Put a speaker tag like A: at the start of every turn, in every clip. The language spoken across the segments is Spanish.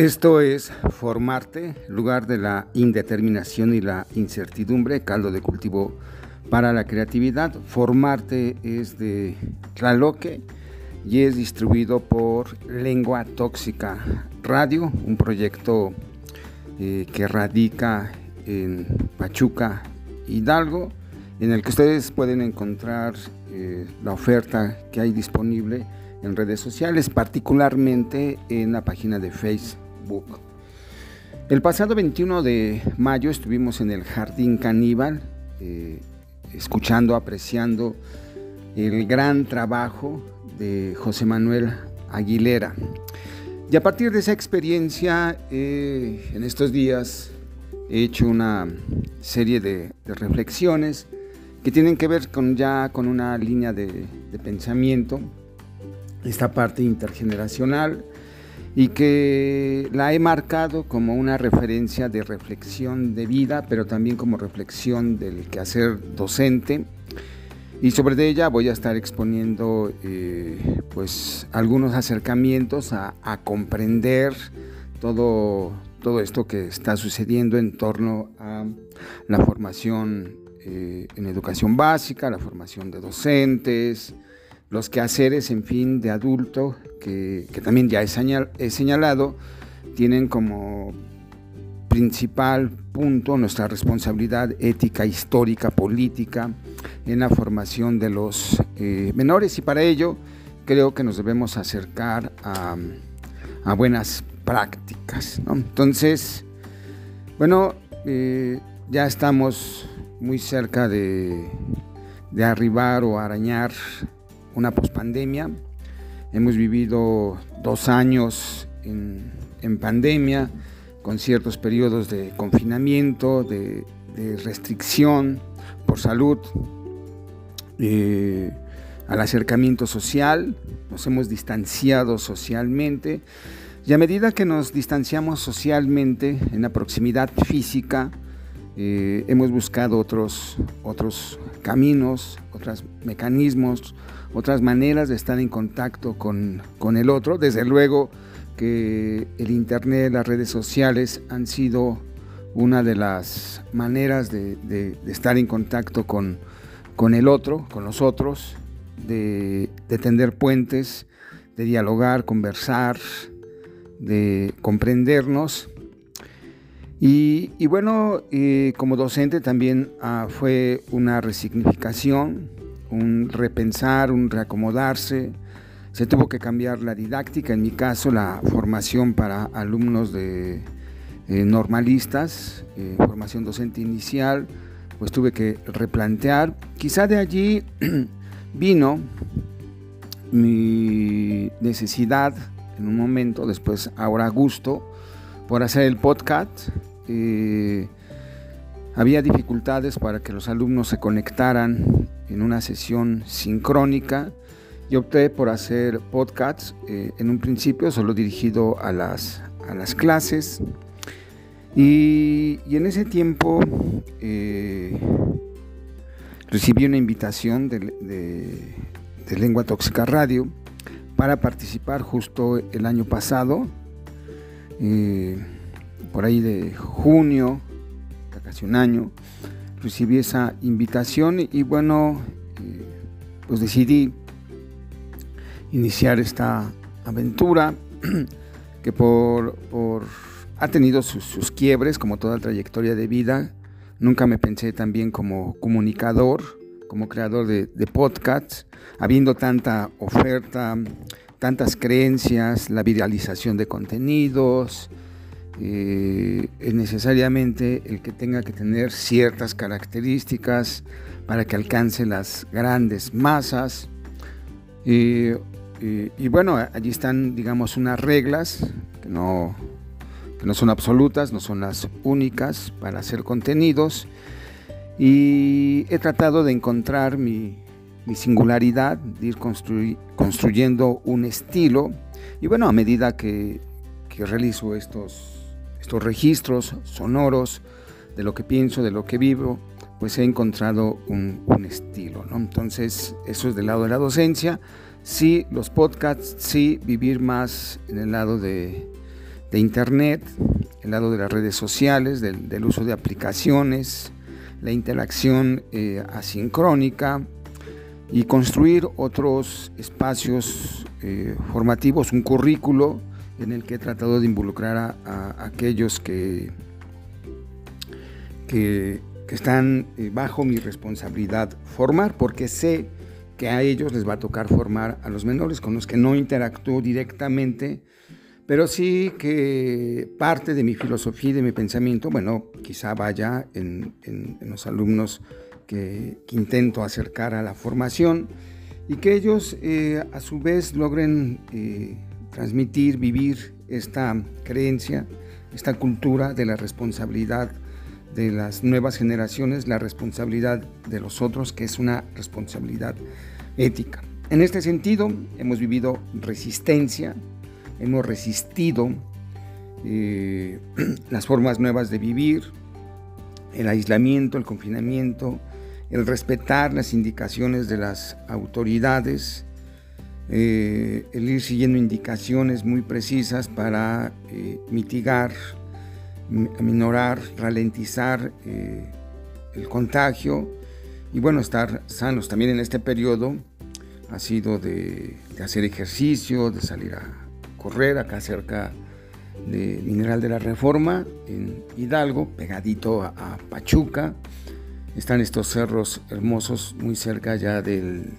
A: Esto es Formarte, lugar de la indeterminación y la incertidumbre, caldo de cultivo para la creatividad. Formarte es de Tlaloque y es distribuido por Lengua Tóxica Radio, un proyecto eh, que radica en Pachuca, Hidalgo, en el que ustedes pueden encontrar eh, la oferta que hay disponible en redes sociales, particularmente en la página de Facebook. El pasado 21 de mayo estuvimos en el Jardín Caníbal, eh, escuchando, apreciando el gran trabajo de José Manuel Aguilera. Y a partir de esa experiencia, eh, en estos días he hecho una serie de, reflexiones que tienen que ver con ya con una línea de, de pensamiento esta parte intergeneracional y que la he marcado como una referencia de reflexión de vida, pero también como reflexión del quehacer docente. Y sobre ella voy a estar exponiendo eh, pues algunos acercamientos a, comprender todo, todo esto que está sucediendo en torno a la formación eh, en educación básica, la formación de docentes, los quehaceres, en fin, de adulto, que, también ya he, señalado, tienen como principal punto nuestra responsabilidad ética, histórica, política en la formación de los eh, menores y para ello creo que nos debemos acercar a, buenas prácticas. Entonces, bueno, eh, ya estamos muy cerca de, de arribar o arañar una pospandemia. Hemos vivido dos años en, pandemia, con ciertos periodos de confinamiento, de, restricción por salud, eh, al acercamiento social, nos hemos distanciado socialmente y a medida que nos distanciamos socialmente en la proximidad física, eh, hemos buscado otros, otros caminos, otros mecanismos, otras maneras de estar en contacto con, el otro. Desde luego que el Internet, las redes sociales han sido una de las maneras de, estar en contacto con, con, el otro, con los otros, de, tender puentes, de dialogar, conversar, de comprendernos. Y, bueno, eh, como docente también ah, fue una resignificación un repensar, un reacomodarse. Se tuvo que cambiar la didáctica, en mi caso la formación para alumnos de eh, normalistas, eh, formación docente inicial, pues tuve que replantear. Quizá de allí vino mi necesidad en un momento, después ahora gusto, por hacer el podcast. Eh, había dificultades para que los alumnos se conectaran en una sesión sincrónica. Y opté por hacer podcasts eh, en un principio solo dirigido a las, a las clases. Y, en ese tiempo eh, recibí una invitación de, Lengua Tóxica Radio para participar justo el año pasado, eh, por ahí de junio, casi un año, recibí esa invitación y, bueno, eh, pues decidí iniciar esta aventura que por, ha tenido sus, quiebres como toda trayectoria de vida. Nunca me pensé también como comunicador, como creador de, de podcasts, habiendo tanta oferta, tantas creencias, la viralización de contenidos, eh, es necesariamente el que tenga que tener ciertas características para que alcance las grandes masas. y bueno, allí están, digamos, unas reglas que no, que no son absolutas, no son las únicas para hacer contenidos. Y he tratado de encontrar mi, mi singularidad, de ir construyendo un estilo. Y bueno, a medida que, que realizo estos estos registros sonoros de lo que pienso, de lo que vivo, pues he encontrado un, estilo. ¿no? Entonces, eso es del lado de la docencia. Sí, los podcasts, sí, vivir más en el lado de, de Internet, el lado de las redes sociales, del, uso de aplicaciones, la interacción eh, asincrónica y construir otros espacios eh, formativos, un currículo en el que he tratado de involucrar a, aquellos que, que, están eh, bajo mi responsabilidad formar, porque sé que a ellos les va a tocar formar a los menores con los que no interactúo directamente, pero sí que parte de mi filosofía y de mi pensamiento, bueno, quizá vaya en, los alumnos que, intento acercar a la formación y que ellos eh, a su vez logren eh, transmitir, vivir esta creencia, esta cultura de la responsabilidad de las nuevas generaciones, la responsabilidad de los otros, que es una responsabilidad ética. En este sentido, hemos vivido resistencia, hemos resistido eh, las formas nuevas de vivir, el aislamiento, el confinamiento, el respetar las indicaciones de las autoridades, eh, el ir siguiendo indicaciones muy precisas para eh, mitigar, minorar, ralentizar el contagio y bueno, estar sanos también en este periodo ha sido de hacer ejercicio, de salir a correr acá cerca de Mineral de la Reforma, en Hidalgo, pegadito a, Pachuca. Están estos cerros hermosos muy cerca ya del,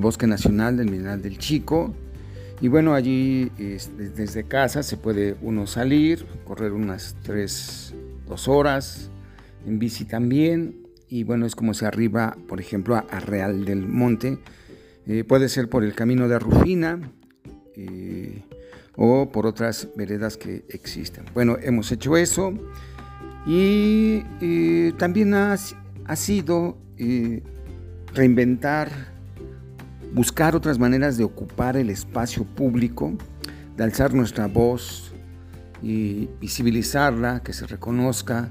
A: Bosque Nacional del Mineral del Chico. Y bueno, allí desde casa se puede uno salir, correr unas 3, 2 horas, en bici también. Y bueno, es como si arriba, por ejemplo, a, Real del Monte. Eh, puede ser por el camino de Rufina, eh, o por otras veredas que existen. Bueno, hemos hecho eso y eh, también ha, sido eh, reinventar, buscar otras maneras de ocupar el espacio público, de alzar nuestra voz y visibilizarla, que se reconozca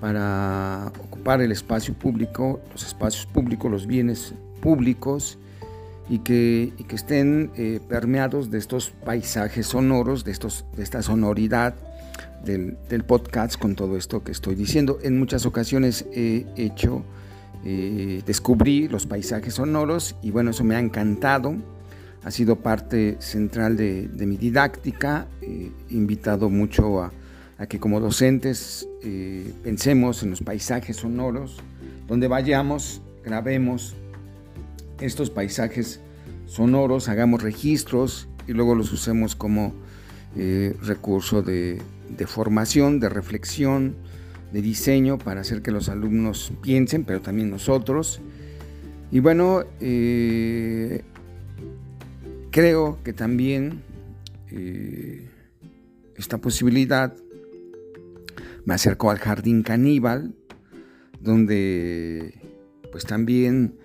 A: para ocupar el espacio público, los espacios públicos, los bienes públicos y que, que estén eh, permeados de estos paisajes sonoros, de, estos, de esta sonoridad del, podcast con todo esto que estoy diciendo. En muchas ocasiones he hecho, eh, descubrí los paisajes sonoros y bueno, eso me ha encantado. Ha sido parte central de, mi didáctica. he invitado mucho a, que como docentes eh, pensemos en los paisajes sonoros, donde vayamos, grabemos, estos paisajes sonoros, hagamos registros y luego los usemos como eh, recurso de, formación, de reflexión, de diseño para hacer que los alumnos piensen, pero también nosotros. Y bueno, eh, creo que también eh, esta posibilidad me acercó al jardín caníbal, donde pues también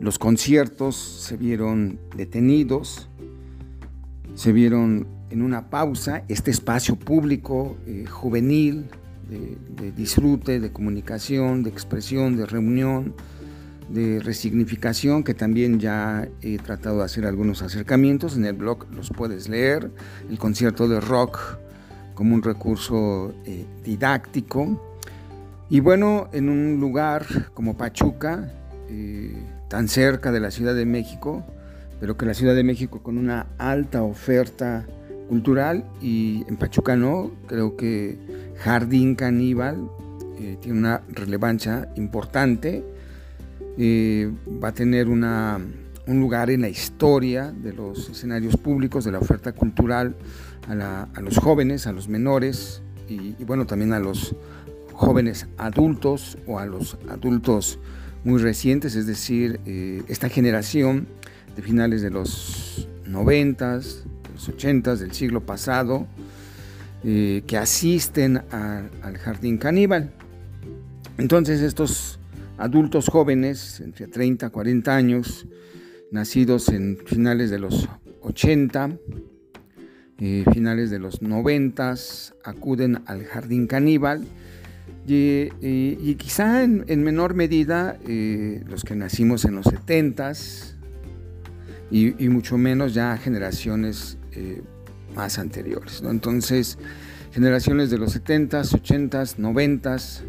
A: los conciertos se vieron detenidos, se vieron en una pausa, este espacio público eh, juvenil de, disfrute, de comunicación, de expresión, de reunión, de resignificación, que también ya he tratado de hacer algunos acercamientos, en el blog los puedes leer, el concierto de rock como un recurso eh, didáctico. Y bueno, en un lugar como Pachuca, eh, tan cerca de la Ciudad de México, pero que la Ciudad de México con una alta oferta cultural y en Pachuca no, creo que Jardín Caníbal eh, tiene una relevancia importante, eh, va a tener una, un lugar en la historia de los escenarios públicos, de la oferta cultural a, los jóvenes, a los menores y, bueno, también a los jóvenes adultos o a los adultos muy recientes, es decir, eh, esta generación de finales de los 90, de los 80 del siglo pasado, eh, que asisten al jardín caníbal. Entonces estos adultos jóvenes, entre 30 y 40 años, nacidos en finales de los 80, eh, finales de los 90, acuden al jardín caníbal y, quizá en, menor medida eh, los que nacimos en los 70s y, mucho menos ya generaciones eh, más anteriores. Entonces, generaciones de los 70s, 80s, 90s,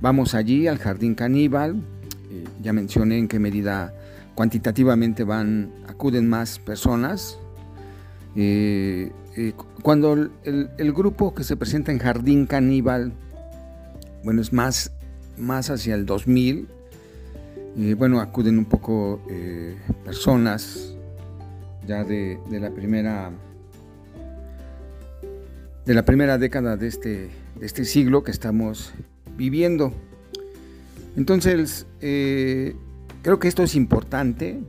A: vamos allí al Jardín Caníbal, eh, ya mencioné en qué medida cuantitativamente van, acuden más personas. Eh, eh, cuando el, grupo que se presenta en Jardín Caníbal, bueno, es más, más hacia el 2000, bueno, acuden un poco personas ya de, de, la primera de la primera década de este, de este siglo que estamos viviendo. Entonces, eh, creo que esto es importante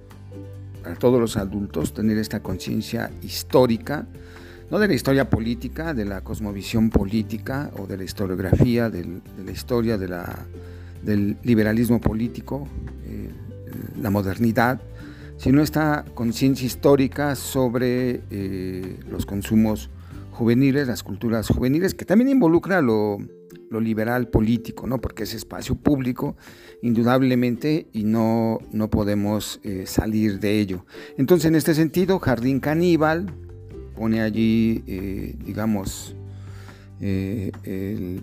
A: para todos los adultos, tener esta conciencia histórica, no de la historia política, de la cosmovisión política o de la historiografía, de la historia del liberalismo político, eh, la modernidad, sino esta conciencia histórica sobre eh, los consumos juveniles, las culturas juveniles, que también involucra lo, lo liberal político, ¿no? porque es espacio público, indudablemente, y no, no podemos eh, salir de ello. Entonces, en este sentido, Jardín Caníbal pone allí, eh, digamos, eh,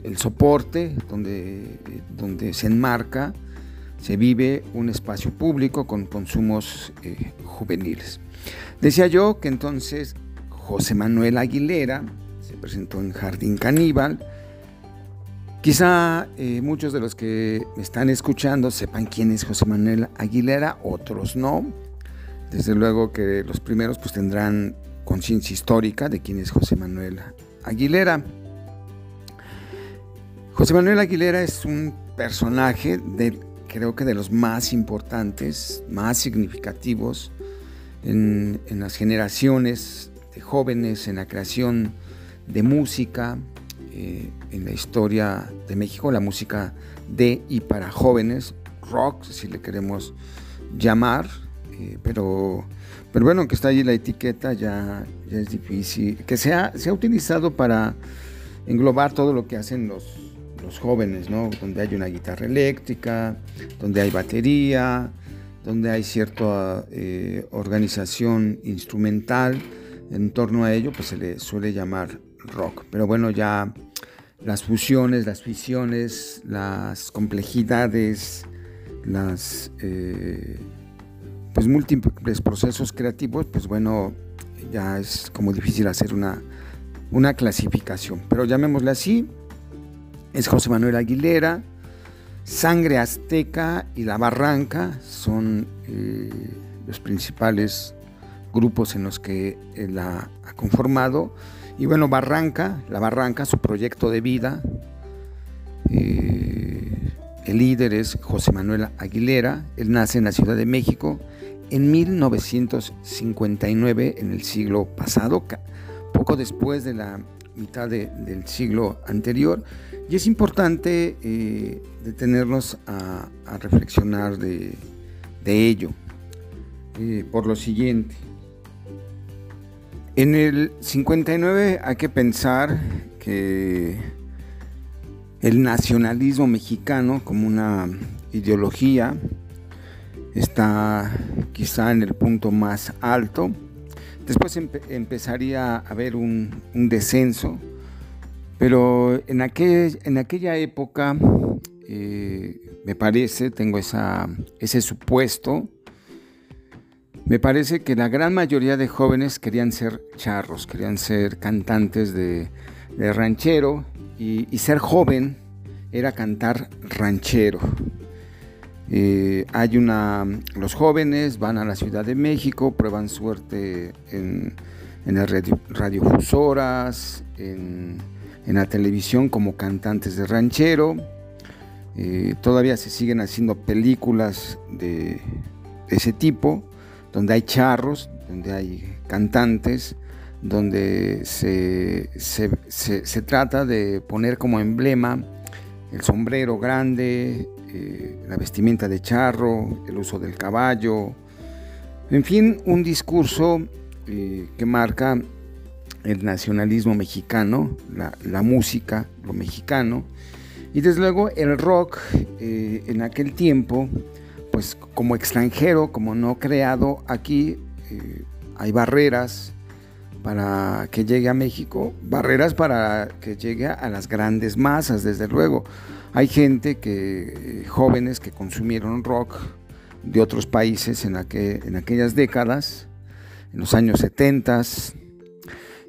A: el, soporte donde, donde se enmarca, se vive un espacio público con consumos juveniles. Decía yo que entonces José Manuel Aguilera se presentó en Jardín Caníbal, Quizá eh, muchos de los que me están escuchando sepan quién es José Manuel Aguilera, otros no. Desde luego que los primeros pues tendrán conciencia histórica de quién es José Manuel Aguilera. José Manuel Aguilera es un personaje de, creo que de los más importantes, más significativos en, en las generaciones jóvenes, en la creación de música, eh, en la historia de México, la música de y para jóvenes, rock, si le queremos llamar, eh, pero, pero bueno, que está allí la etiqueta ya, ya es difícil, que se ha, se ha utilizado para englobar todo lo que hacen los, los jóvenes, ¿no? donde hay una guitarra eléctrica, donde hay batería, donde hay cierta eh, organización instrumental, en torno a ello pues se le suele llamar rock. Pero bueno, ya las fusiones, las fisiones, las complejidades, las eh, pues múltiples procesos creativos, pues bueno, ya es como difícil hacer una, una clasificación. Pero llamémosle así, es José Manuel Aguilera, Sangre Azteca y La Barranca son eh, los principales grupos en los que él ha conformado. Y bueno, Barranca, la Barranca, su proyecto de vida, eh, el líder es José Manuel Aguilera, él nace en la Ciudad de México en 1959, en el siglo pasado, poco después de la mitad del siglo anterior, y es importante eh, detenernos a, reflexionar de, ello, eh, por lo siguiente. En el 59 hay que pensar que el nacionalismo mexicano como una ideología está quizá en el punto más alto. Después empezaría a haber un, descenso, pero en, aquel, en aquella época, eh, me parece, tengo ese supuesto, me parece que la gran mayoría de jóvenes querían ser charros, querían ser cantantes de, ranchero y, ser joven era cantar ranchero. Eh, hay una, los jóvenes van a la Ciudad de México, prueban suerte en, las radiofusoras, en, la televisión como cantantes de ranchero. Eh, todavía se siguen haciendo películas de ese tipo donde hay charros, donde hay cantantes, donde se, trata de poner como emblema el sombrero grande, eh, la vestimenta de charro, el uso del caballo, en fin, un discurso eh, que marca el nacionalismo mexicano, la, música, lo mexicano, y desde luego el rock eh, en aquel tiempo pues como extranjero, como no creado aquí, eh, hay barreras, para que llegue a México, barreras para que llegue a las grandes masas, desde luego. Hay gente que, jóvenes que consumieron rock de otros países en, en aquellas décadas, en los años 70,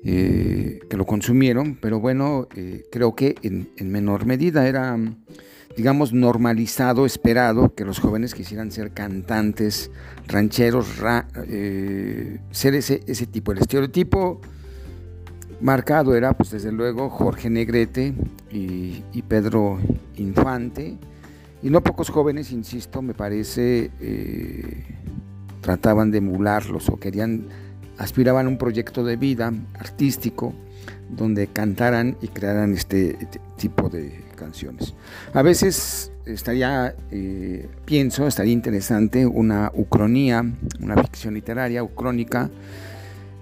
A: eh, que lo consumieron, pero bueno, eh, creo que en, menor medida era, digamos, normalizado, esperado que los jóvenes quisieran ser cantantes, rancheros, eh, ser ese, ese tipo. El estereotipo marcado era, pues desde luego, Jorge Negrete y, Pedro Infante. Y no pocos jóvenes, insisto, me parece, trataban de emularlos o querían aspiraban a un proyecto de vida artístico donde cantaran y crearan este tipo de canciones. A veces estaría, eh, pienso, estaría interesante una ucronía, una ficción literaria ucrónica,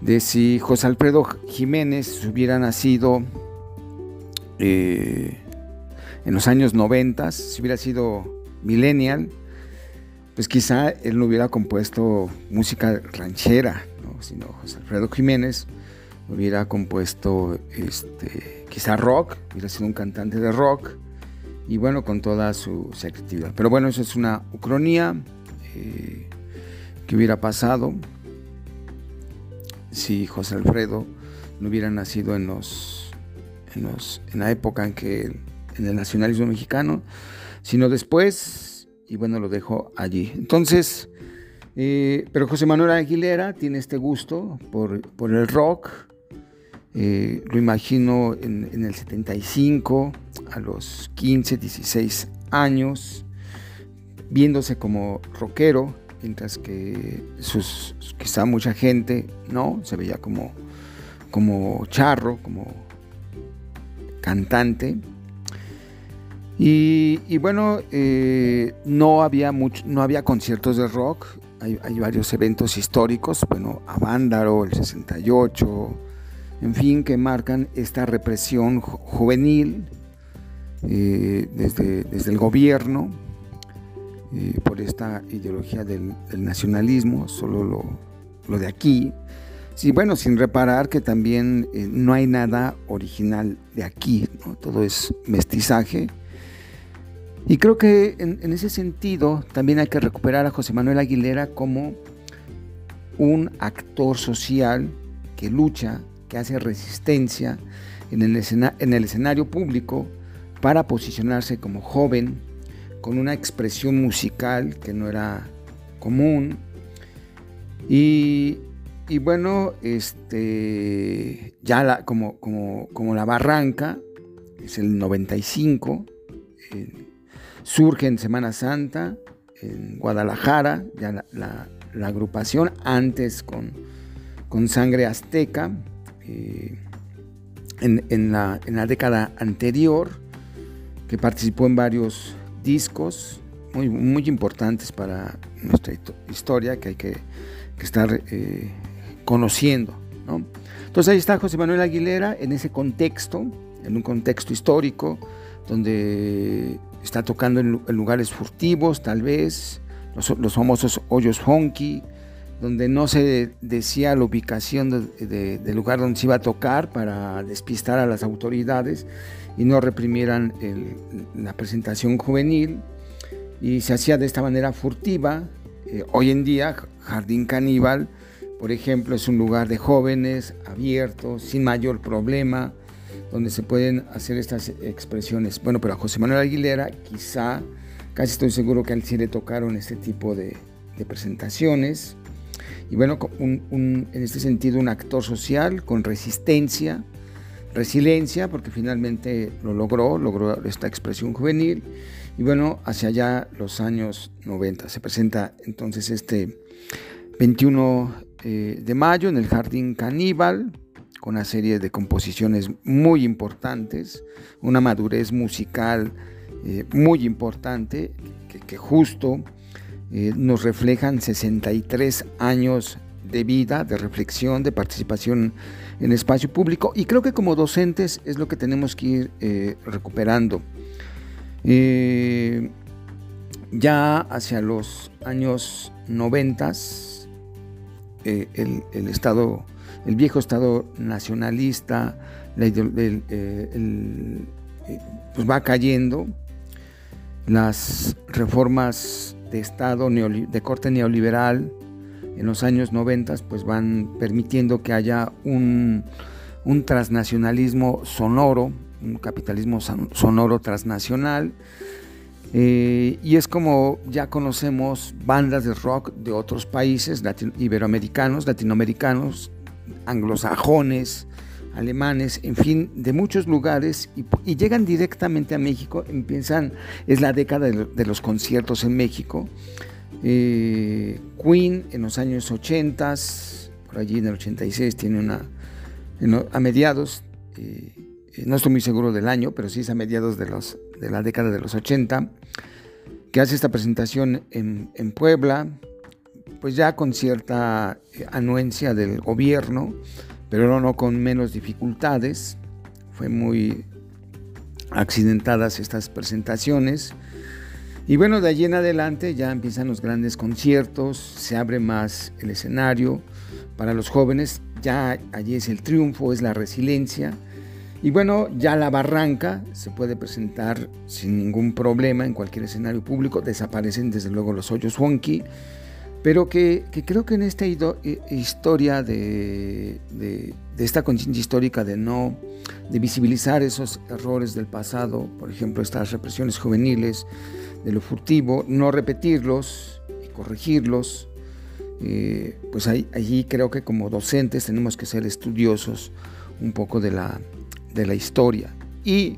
A: de si José Alfredo Jiménez hubiera nacido eh, en los años 90, si hubiera sido millennial, pues quizá él no hubiera compuesto música ranchera, sino José Alfredo Jiménez hubiera compuesto este, quizá rock, hubiera sido un cantante de rock y bueno, con toda su creatividad. Pero bueno, eso es una ucronía eh, que hubiera pasado si José Alfredo no hubiera nacido en los, en, los, en la época en que en el nacionalismo mexicano, sino después, y bueno, lo dejo allí. Entonces, eh, pero José Manuel Aguilera tiene este gusto por, el rock. Eh, lo imagino en, el 75, a los 15, 16 años, viéndose como rockero, mientras que sus, quizá mucha gente no se veía como, como charro, como cantante. Y, bueno, eh, no, había mucho, no había conciertos de rock, hay, varios eventos históricos, bueno, Avándaro, el 68, en fin, que marcan esta represión juvenil eh, desde, desde, el gobierno eh, por esta ideología del, nacionalismo, solo lo, lo, de aquí. Sí, bueno, sin reparar que también eh, no hay nada original de aquí, todo es mestizaje y creo que en, ese sentido también hay que recuperar a José Manuel Aguilera como un actor social que lucha, que hace resistencia en el, en el escenario público para posicionarse como joven, con una expresión musical que no era común. Y, bueno, este, ya la, como, como, como, la barranca, es el 95, Surge en Semana Santa, en Guadalajara, ya la, agrupación, antes con, con Sangre Azteca, eh, en, la, década anterior, que participó en varios discos muy, muy importantes para nuestra historia que hay que, estar eh, conociendo. Entonces ahí está José Manuel Aguilera en ese contexto, en un contexto histórico, donde está tocando en, lugares furtivos, tal vez, los, famosos hoyos honky, donde no se decía la ubicación del lugar donde se iba a tocar para despistar a las autoridades y no reprimieran la presentación juvenil. Y se hacía de esta manera furtiva. Eh, hoy en día, Jardín Caníbal, por ejemplo, es un lugar de jóvenes, abierto, sin mayor problema donde se pueden hacer estas expresiones. Bueno, pero a José Manuel Aguilera quizá, casi estoy seguro que a él sí le tocaron este tipo de, presentaciones. Y bueno, en este sentido, un actor social con resistencia, resiliencia, porque finalmente lo logró, logró esta expresión juvenil. Y bueno, hacia allá los años 90 se presenta entonces este 21 eh, de mayo en el Jardín Caníbal, con una serie de composiciones muy importantes, una madurez musical eh, muy importante, que, justo eh, nos reflejan 63 años de vida, de reflexión, de participación en espacio público y creo que como docentes es lo que tenemos que ir eh, recuperando. ya hacia los años 90 el, Estado el viejo Estado nacionalista, eh, pues va cayendo, las reformas de Estado de corte neoliberal en los años 90 pues van permitiendo que haya un, un transnacionalismo sonoro, un capitalismo sonoro transnacional, eh, y es como ya conocemos bandas de rock de otros países iberoamericanos, latinoamericanos, anglosajones, alemanes, en fin, de muchos lugares y, llegan directamente a México. Empiezan, es la década de, los conciertos en México. Eh, Queen en los años 80, por allí en el 86 tiene una, a mediados, eh, no estoy muy seguro del año, pero sí es a mediados de los de la década de los 80, que hace esta presentación en, Puebla, pues ya con cierta eh, anuencia del gobierno, pero no con menos dificultades. Fue muy accidentadas estas presentaciones. Y bueno, de allí en adelante ya empiezan los grandes conciertos, se abre más el escenario para los jóvenes, ya allí es el triunfo, es la resiliencia, y bueno, ya la barranca se puede presentar sin ningún problema en cualquier escenario público. Desaparecen desde luego los hoyos wonky, pero que, creo que en esta historia de, esta conciencia histórica de no de visibilizar esos errores del pasado, por ejemplo, estas represiones juveniles de lo furtivo, no repetirlos y corregirlos, eh, pues allí creo que como docentes tenemos que ser estudiosos un poco de la de la historia. Y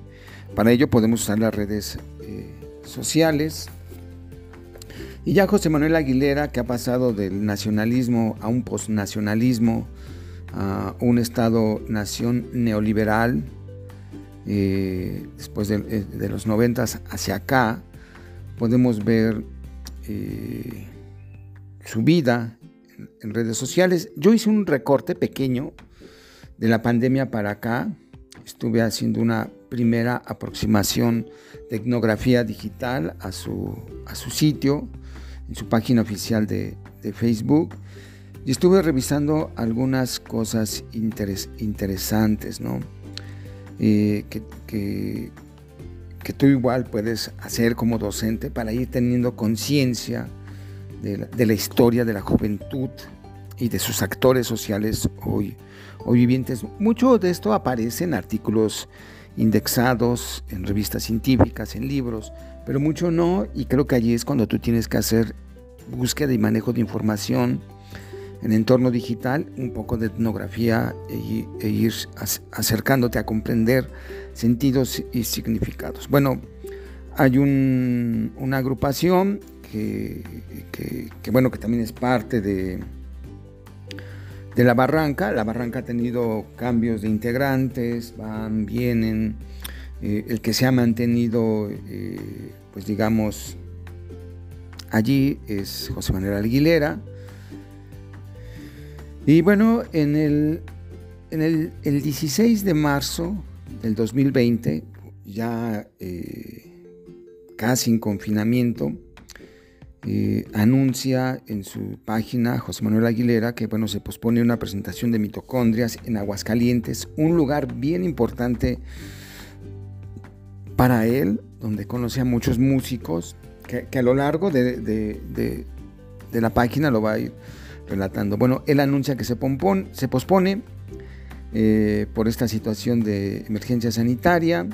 A: para ello podemos usar las redes eh, sociales. Y ya José Manuel Aguilera, que ha pasado del nacionalismo a un postnacionalismo, a un Estado-nación neoliberal, eh, después eh, de, los noventas hacia acá, podemos ver su vida en redes sociales. Yo hice un recorte pequeño de la pandemia para acá, estuve haciendo una primera aproximación de etnografía digital a su, a su sitio, en su página oficial de, Facebook, y estuve revisando algunas cosas interesantes, ¿no? Eh, que, que, tú igual puedes hacer como docente para ir teniendo conciencia de, de la historia de la juventud y de sus actores sociales hoy o vivientes. Mucho de esto aparece en artículos indexados, en revistas científicas, en libros, pero mucho no, y creo que allí es cuando tú tienes que hacer búsqueda y manejo de información en entorno digital, un poco de etnografía e, e ir acercándote a comprender sentidos y significados. Bueno, hay una agrupación que, bueno, que también es parte de, de la barranca. La barranca ha tenido cambios de integrantes, van, vienen. Eh, el que se ha mantenido, eh, pues digamos, allí es José Manuel Aguilera. Y bueno, en el, en el, 16 de marzo del 2020, ya eh, casi en confinamiento, eh, anuncia en su página José Manuel Aguilera que bueno, se pospone una presentación de mitocondrias en Aguascalientes, un lugar bien importante para él, donde conoce a muchos músicos, que, a lo largo de, la página lo va a ir relatando. Bueno, él anuncia que se, se pospone eh, por esta situación de emergencia sanitaria.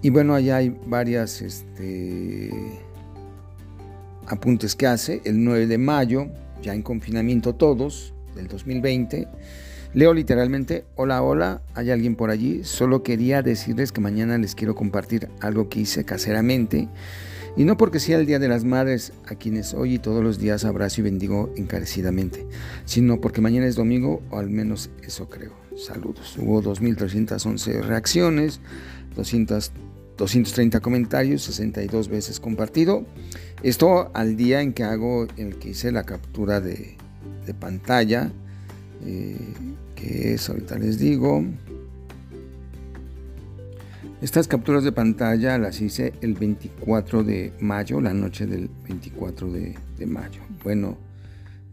A: Y bueno, allá hay varias este, apuntes que hace el 9 de mayo, ya en confinamiento todos, del 2020. Leo literalmente, hola, hola, ¿hay alguien por allí? Solo quería decirles que mañana les quiero compartir algo que hice caseramente. Y no porque sea el Día de las Madres, a quienes hoy y todos los días abrazo y bendigo encarecidamente, sino porque mañana es domingo, o al menos eso creo. Saludos. Hubo 2.311 reacciones, 200 230 comentarios, 62 veces compartido. Esto al día en que hago, el que hice la captura de, pantalla, eh, que es, ahorita les digo, estas capturas de pantalla las hice el 24 de mayo, la noche del 24 de, mayo. Bueno,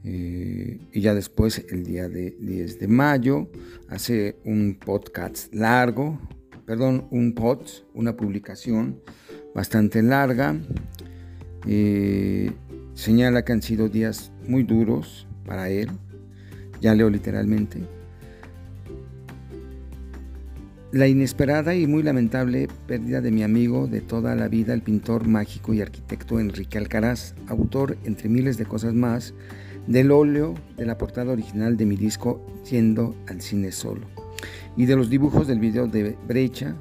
A: Eh, y ya después, el día de 10 de mayo, hace un podcast largo, perdón, un pod, una publicación bastante larga. Eh, señala que han sido días muy duros para él, ya leo literalmente. La inesperada y muy lamentable pérdida de mi amigo de toda la vida, el pintor mágico y arquitecto Enrique Alcaraz, autor, entre miles de cosas más, del óleo de la portada original de mi disco Yendo al cine solo y de los dibujos del video de Brecha,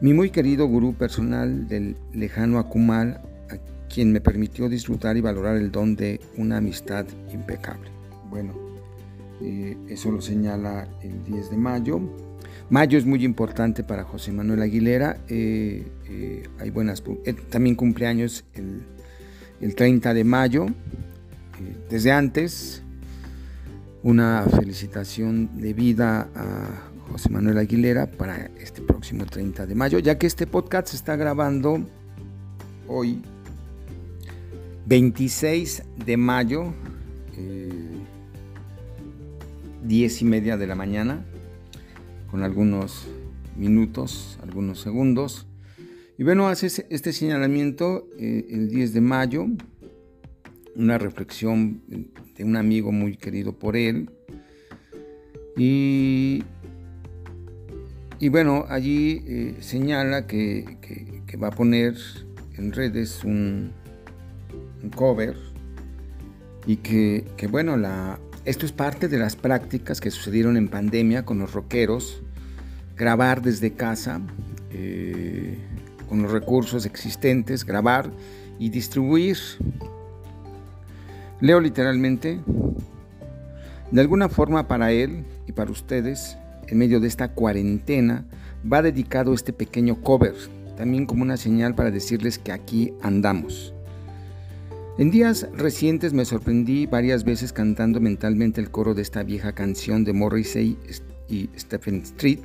A: mi muy querido gurú personal del lejano Akumal, a quien me permitió disfrutar y valorar el don de una amistad impecable. Bueno, eh, eso lo señala el 10 de mayo. Mayo es muy importante para José Manuel Aguilera. Eh, eh, hay buenas. también cumpleaños el, el 30 de mayo. desde antes, una felicitación de vida a José Manuel Aguilera para este próximo 30 de mayo, ya que este podcast se está grabando hoy, 26 de mayo, 10 y media de la mañana con algunos minutos, algunos segundos. Y bueno, hace este señalamiento eh, el 10 de mayo, una reflexión de un amigo muy querido por él. Y, y bueno, allí eh, señala que, va a poner en redes un, cover y que, que, bueno, la, esto es parte de las prácticas que sucedieron en pandemia con los rockeros grabar desde casa eh, con los recursos existentes, grabar y distribuir. Leo literalmente, de alguna forma para él y para ustedes, en medio de esta cuarentena, va dedicado este pequeño cover, también como una señal para decirles que aquí andamos. En días recientes me sorprendí varias veces cantando mentalmente el coro de esta vieja canción de Morrissey y Stephen Street,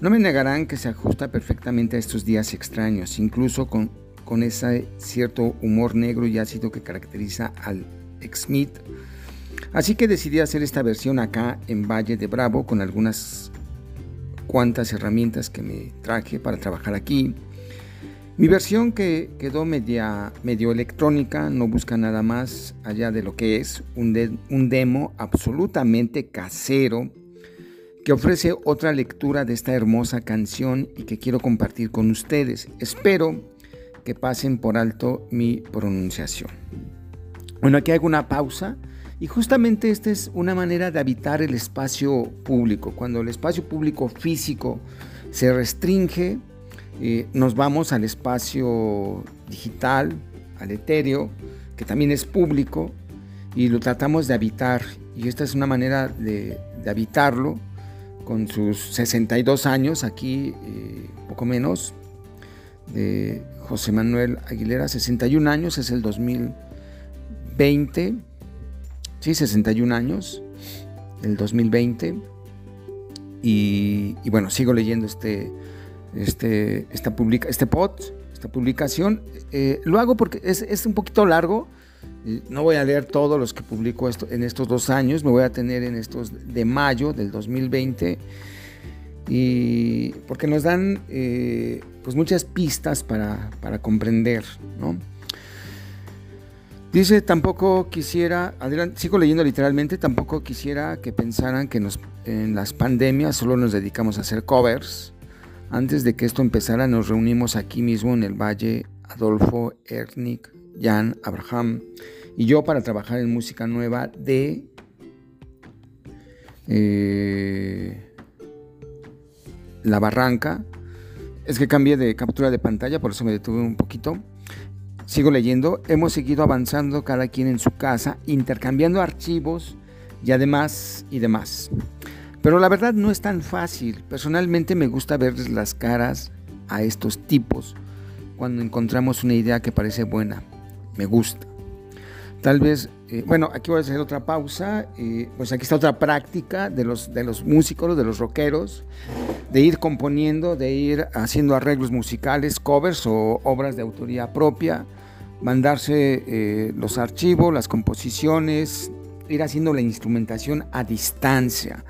A: no me negarán que se ajusta perfectamente a estos días extraños, incluso con, con ese cierto humor negro y ácido que caracteriza al ex-Smith. Así que decidí hacer esta versión acá en Valle de Bravo con algunas cuantas herramientas que me traje para trabajar aquí. Mi versión que quedó media, medio electrónica no busca nada más allá de lo que es un demo absolutamente casero que ofrece otra lectura de esta hermosa canción y que quiero compartir con ustedes. Espero que pasen por alto mi pronunciación. Bueno, aquí hago una pausa y justamente esta es una manera de habitar el espacio público. Cuando el espacio público físico se restringe, eh, nos vamos al espacio digital, al etéreo, que también es público, y lo tratamos de habitar. Y esta es una manera de, habitarlo con sus 62 años, aquí eh, poco menos, de José Manuel Aguilera, 61 años, es el 2020, sí, 61 años, el 2020, y, bueno, sigo leyendo este, este, esta publica, este pod, esta publicación, eh, lo hago porque es, es un poquito largo, no voy a leer todos los que publico esto, en estos dos años, me voy a tener en estos de mayo del 2020, y porque nos dan eh, pues muchas pistas para, comprender. Dice, tampoco quisiera, adelante, sigo leyendo literalmente, tampoco quisiera que pensaran que nos, en las pandemias solo nos dedicamos a hacer covers. Antes de que esto empezara nos reunimos aquí mismo en el Valle Adolfo Ernick Jan Abraham y yo para trabajar en música nueva de eh, La Barranca. Es que cambié de captura de pantalla, por eso me detuve un poquito. Sigo leyendo. Hemos seguido avanzando cada quien en su casa, intercambiando archivos y además y demás. Pero la verdad no es tan fácil. Personalmente me gusta verles las caras a estos tipos cuando encontramos una idea que parece buena me gusta. Tal vez, eh, bueno, aquí voy a hacer otra pausa. Eh, pues aquí está otra práctica de los, de los músicos, de los rockeros, de ir componiendo, de ir haciendo arreglos musicales, covers o obras de autoría propia mandarse eh, los archivos, las composiciones, ir haciendo la instrumentación a distancia.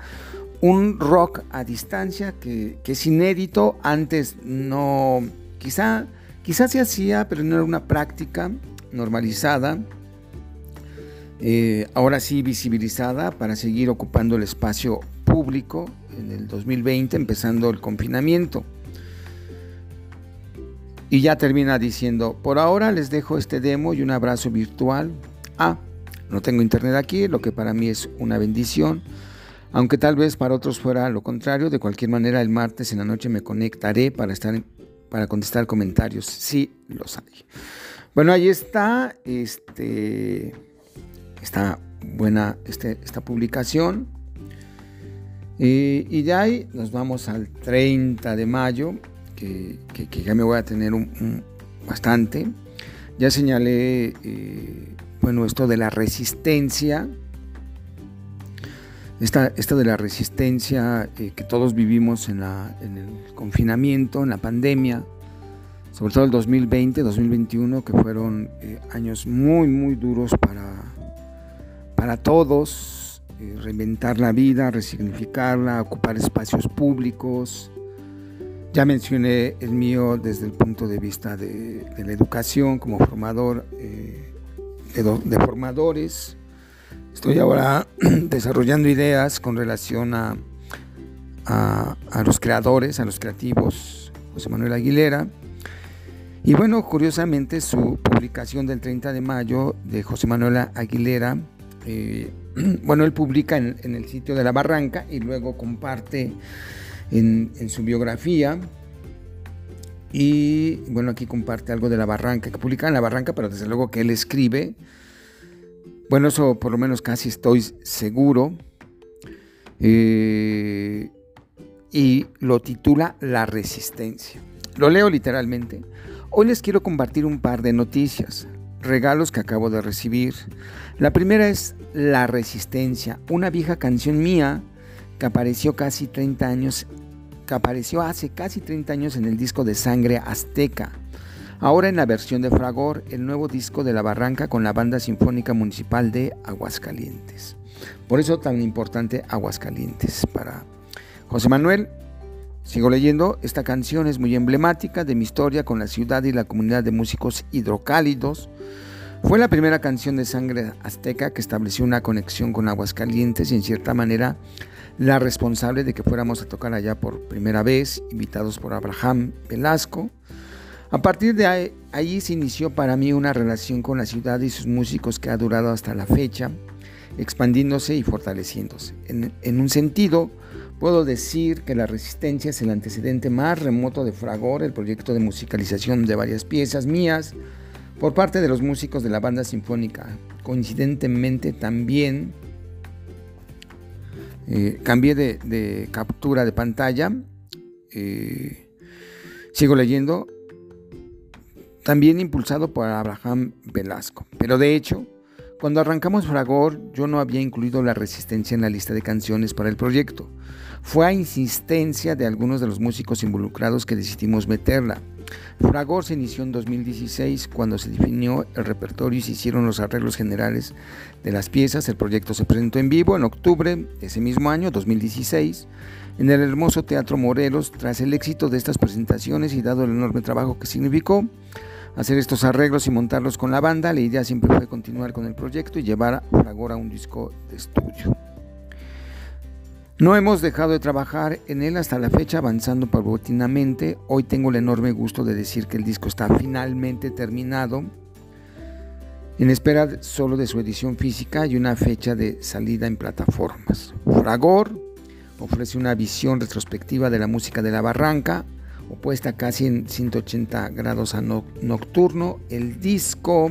A: Un rock a distancia que, es inédito, antes no, quizá, quizá se hacía, pero no era una práctica normalizada, eh, ahora sí visibilizada para seguir ocupando el espacio público en el 2020, empezando el confinamiento. Y ya termina diciendo, por ahora les dejo este demo y un abrazo virtual. Ah, no tengo internet aquí, lo que para mí es una bendición. Aunque tal vez para otros fuera lo contrario, de cualquier manera el martes en la noche me conectaré para, estar, para contestar comentarios, si los hay. Bueno, ahí está este, esta buena este, esta publicación. Y, de ahí nos vamos al 30 de mayo, que, ya me voy a tener un, bastante. Ya señalé, eh, bueno, esto de la resistencia, esta, esto de la resistencia eh, que todos vivimos en, en, el confinamiento, en la pandemia, sobre todo el 2020, 2021, que fueron eh, años muy, muy duros para, para todos, eh, reinventar la vida, resignificarla, ocupar espacios públicos. Ya mencioné el mío desde el punto de vista de, la educación como formador eh, de, formadores. Estoy ahora desarrollando ideas con relación a, a, a, los creadores, a los creativos, José Manuel Aguilera. Y bueno, curiosamente su publicación del 30 de mayo de José Manuel Aguilera eh, bueno, él publica en, el sitio de la barranca y luego comparte en, su biografía. Y bueno, aquí comparte algo de la barranca, que publica en la barranca, pero desde luego que él escribe. Bueno, eso por lo menos casi estoy seguro. Eh, y lo titula La resistencia. Lo leo literalmente. Hoy les quiero compartir un par de noticias regalos que acabo de recibir. La primera es La Resistencia, una vieja canción mía que apareció casi 30 años, que apareció hace casi 30 años en el disco de Sangre Azteca. Ahora en la versión de Fragor, el nuevo disco de La Barranca con la Banda Sinfónica Municipal de Aguascalientes. Por eso tan importante Aguascalientes para José Manuel. Sigo leyendo, esta canción es muy emblemática de mi historia con la ciudad y la comunidad de músicos hidrocálidos. Fue la primera canción de sangre azteca que estableció una conexión con Aguascalientes y en cierta manera la responsable de que fuéramos a tocar allá por primera vez, invitados por Abraham Velasco. A partir de ahí, se inició para mí una relación con la ciudad y sus músicos que ha durado hasta la fecha, expandiéndose y fortaleciéndose. En, en un sentido, Puedo decir que La Resistencia es el antecedente más remoto de Fragor, el proyecto de musicalización de varias piezas mías por parte de los músicos de la banda sinfónica. Coincidentemente también eh, cambié de, captura de pantalla. Eh, sigo leyendo. También impulsado por Abraham Velasco. Pero de hecho, cuando arrancamos Fragor, yo no había incluido la resistencia en la lista de canciones para el proyecto. Fue a insistencia de algunos de los músicos involucrados que decidimos meterla. Fragor se inició en 2016 cuando se definió el repertorio y se hicieron los arreglos generales de las piezas. El proyecto se presentó en vivo en octubre de ese mismo año, 2016, en el hermoso Teatro Morelos. Tras el éxito de estas presentaciones y dado el enorme trabajo que significó hacer estos arreglos y montarlos con la banda, la idea siempre fue continuar con el proyecto y llevar a Fragor a un disco de estudio. No hemos dejado de trabajar en él hasta la fecha, avanzando paulatinamente. Hoy tengo el enorme gusto de decir que el disco está finalmente terminado, en espera solo de su edición física y una fecha de salida en plataformas. Fragor ofrece una visión retrospectiva de la música de la barranca, opuesta casi en 180 grados a nocturno. El disco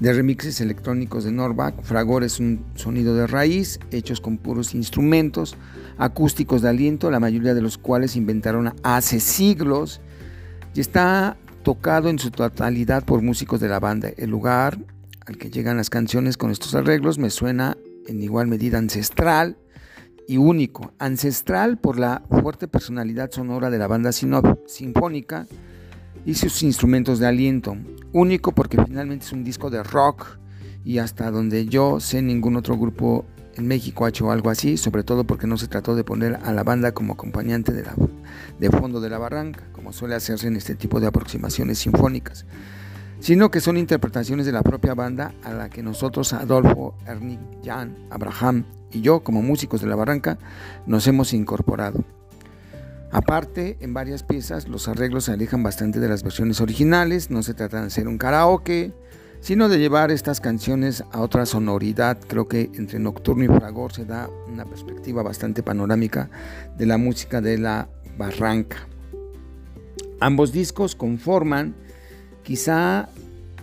A: de remixes electrónicos de Norback. Fragor es un sonido de raíz, hechos con puros instrumentos acústicos de aliento, la mayoría de los cuales inventaron hace siglos y está tocado en su totalidad por músicos de la banda. El lugar al que llegan las canciones con estos arreglos me suena en igual medida ancestral y único. Ancestral por la fuerte personalidad sonora de la banda sinfónica y sus instrumentos de aliento. Único porque finalmente es un disco de rock y hasta donde yo sé ningún otro grupo en México ha hecho algo así, sobre todo porque no se trató de poner a la banda como acompañante de, fondo de la barranca, como suele hacerse en este tipo de aproximaciones sinfónicas, sino que son interpretaciones de la propia banda a la que nosotros, Adolfo, Ernie, Jan, Abraham y yo, como músicos de la barranca, nos hemos incorporado. Aparte, en varias piezas los arreglos se alejan bastante de las versiones originales, no se trata de hacer un karaoke, sino de llevar estas canciones a otra sonoridad. Creo que entre Nocturno y Fragor se da una perspectiva bastante panorámica de la música de la barranca. Ambos discos conforman quizá,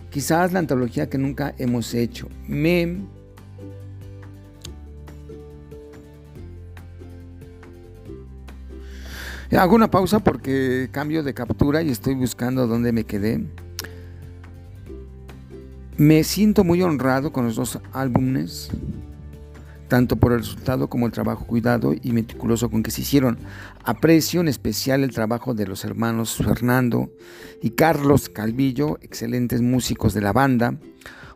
A: quizás la antología que nunca hemos hecho. Me Hago una pausa porque cambio de captura y estoy buscando dónde me quedé. Me siento muy honrado con los dos álbumes, tanto por el resultado como el trabajo cuidado y meticuloso con que se hicieron. Aprecio en especial el trabajo de los hermanos Fernando y Carlos Calvillo, excelentes músicos de la banda,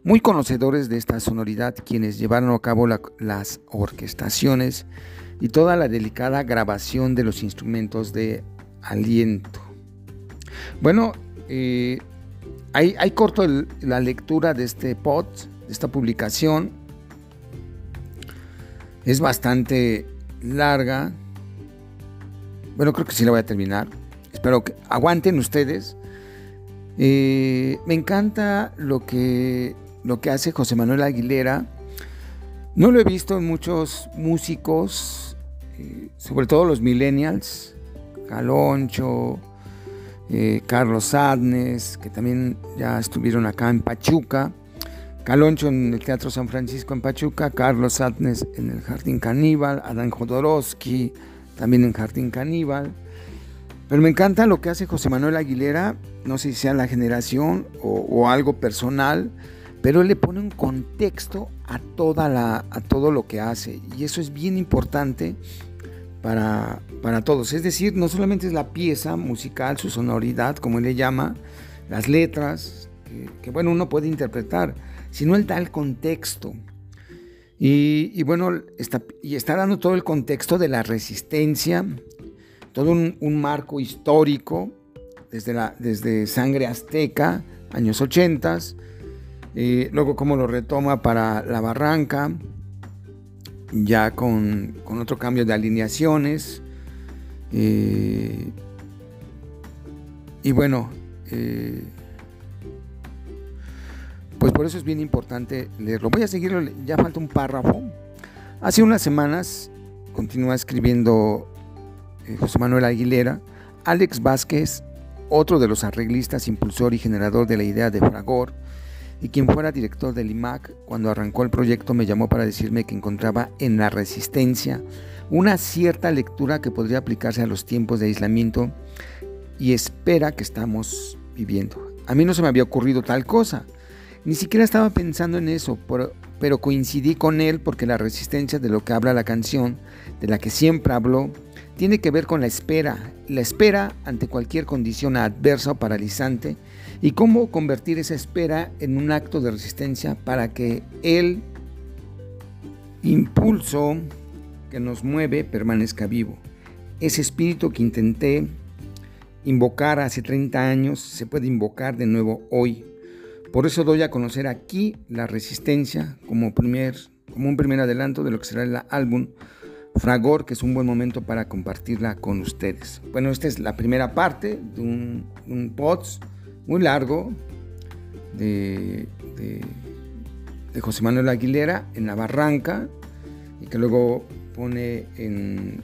A: muy conocedores de esta sonoridad, quienes llevaron a cabo las orquestaciones y toda la delicada grabación de los instrumentos de aliento. Bueno, eh, ahí, corto la lectura de este pod, de esta publicación. Es bastante larga. Bueno, creo que sí la voy a terminar. Espero que aguanten ustedes. Eh, me encanta lo que, lo que hace José Manuel Aguilera. No lo he visto en muchos músicos eh, sobre todo los millennials, Caloncho, eh, Carlos Adnes, que también ya estuvieron acá en Pachuca, Caloncho en el Teatro San Francisco en Pachuca, Carlos Adnes en el Jardín Caníbal, Adán Jodorowsky también en Jardín Caníbal. Pero me encanta lo que hace José Manuel Aguilera, no sé si sea la generación o, algo personal, pero le pone un contexto a, toda la, a todo lo que hace. Y eso es bien importante para, todos. Es decir, no solamente es la pieza musical, su sonoridad, como él le llama, las letras, que, bueno, uno puede interpretar, sino él da el contexto. Y, bueno, está, y está dando todo el contexto de la resistencia, todo un, marco histórico, desde, la, desde Sangre Azteca, años 80, eh, luego cómo lo retoma para La Barranca, ya con, otro cambio de alineaciones. Eh, y bueno, eh, pues por eso es bien importante leerlo. Voy a seguirlo, ya falta un párrafo. Hace unas semanas continúa escribiendo José Manuel Aguilera, Alex Vázquez, otro de los arreglistas, impulsor y generador de la idea de Fragor, y quien fuera director del IMAC, cuando arrancó el proyecto me llamó para decirme que encontraba en la resistencia una cierta lectura que podría aplicarse a los tiempos de aislamiento y espera que estamos viviendo. A mí no se me había ocurrido tal cosa, ni siquiera estaba pensando en eso, pero coincidí con él porque la resistencia de lo que habla la canción, de la que siempre habló, tiene que ver con la espera, la espera ante cualquier condición adversa o paralizante y cómo convertir esa espera en un acto de resistencia para que el impulso que nos mueve permanezca vivo. Ese espíritu que intenté invocar hace 30 años se puede invocar de nuevo hoy. Por eso doy a conocer aquí la resistencia como, primer, como un primer adelanto de lo que será el álbum Fragor, que es un buen momento para compartirla con ustedes. Bueno, esta es la primera parte de un, un muy largo de, José Manuel Aguilera en la barranca y que luego pone en,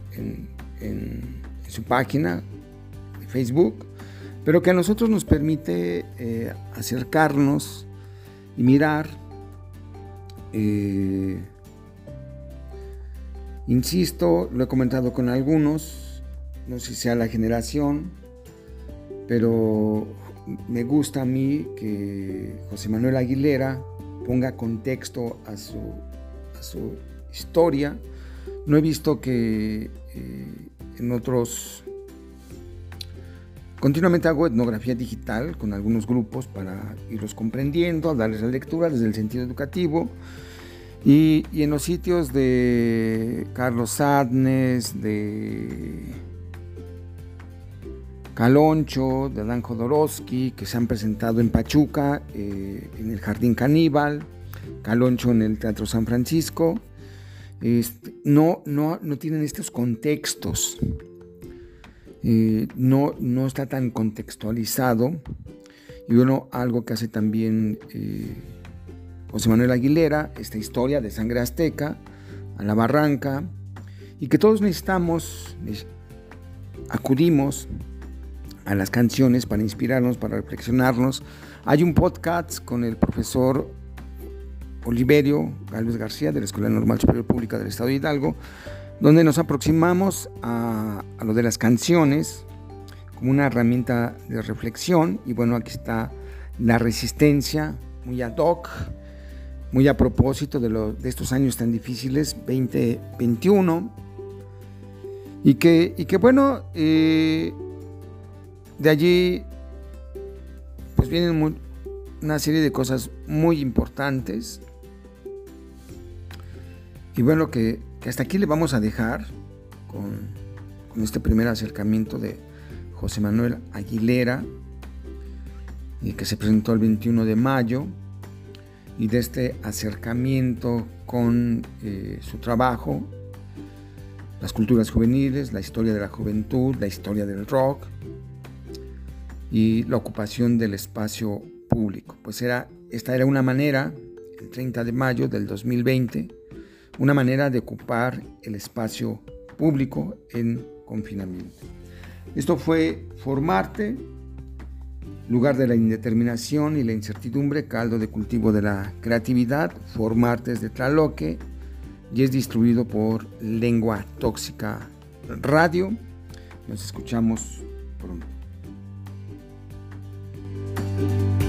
A: su página de Facebook, pero que a nosotros nos permite eh, acercarnos y mirar, eh, insisto, lo he comentado con algunos, no sé si sea la generación, pero me gusta a mí que José Manuel Aguilera ponga contexto a su, historia. No he visto que eh, en otros Continuamente hago etnografía digital con algunos grupos para irlos comprendiendo, darles la lectura desde el sentido educativo. Y, en los sitios de Carlos Sadnes, de Caloncho, de Dan Jodorowsky, que se han presentado en Pachuca, eh, en el Jardín Caníbal, Caloncho en el Teatro San Francisco, este, no, no, no tienen estos contextos eh, no, no está tan contextualizado. Y bueno, algo que hace también eh, José Manuel Aguilera, esta historia de sangre azteca, a la barranca, y que todos necesitamos, acudimos a las canciones para inspirarnos, para reflexionarnos. Hay un podcast con el profesor Oliverio Galvez García de la Escuela Normal Superior Pública del Estado de Hidalgo, donde nos aproximamos a, lo de las canciones como una herramienta de reflexión. Y bueno, aquí está la resistencia, muy ad hoc, muy a propósito de, de estos años tan difíciles, 2021. Y que, y que bueno, eh, de allí pues vienen una serie de cosas muy importantes. Y bueno, que que hasta aquí le vamos a dejar con, este primer acercamiento de José Manuel Aguilera, que se presentó el 21 de mayo, y de este acercamiento con eh, su trabajo, las culturas juveniles, la historia de la juventud, la historia del rock y la ocupación del espacio público. Pues era, esta era una manera, el 30 de mayo del 2020, una manera de ocupar el espacio público en confinamiento. Esto fue Formarte, lugar de la indeterminación y la incertidumbre, caldo de cultivo de la creatividad, Formarte es de Tlaloque y es distribuido por Lengua Tóxica Radio. Nos escuchamos pronto. Thank you.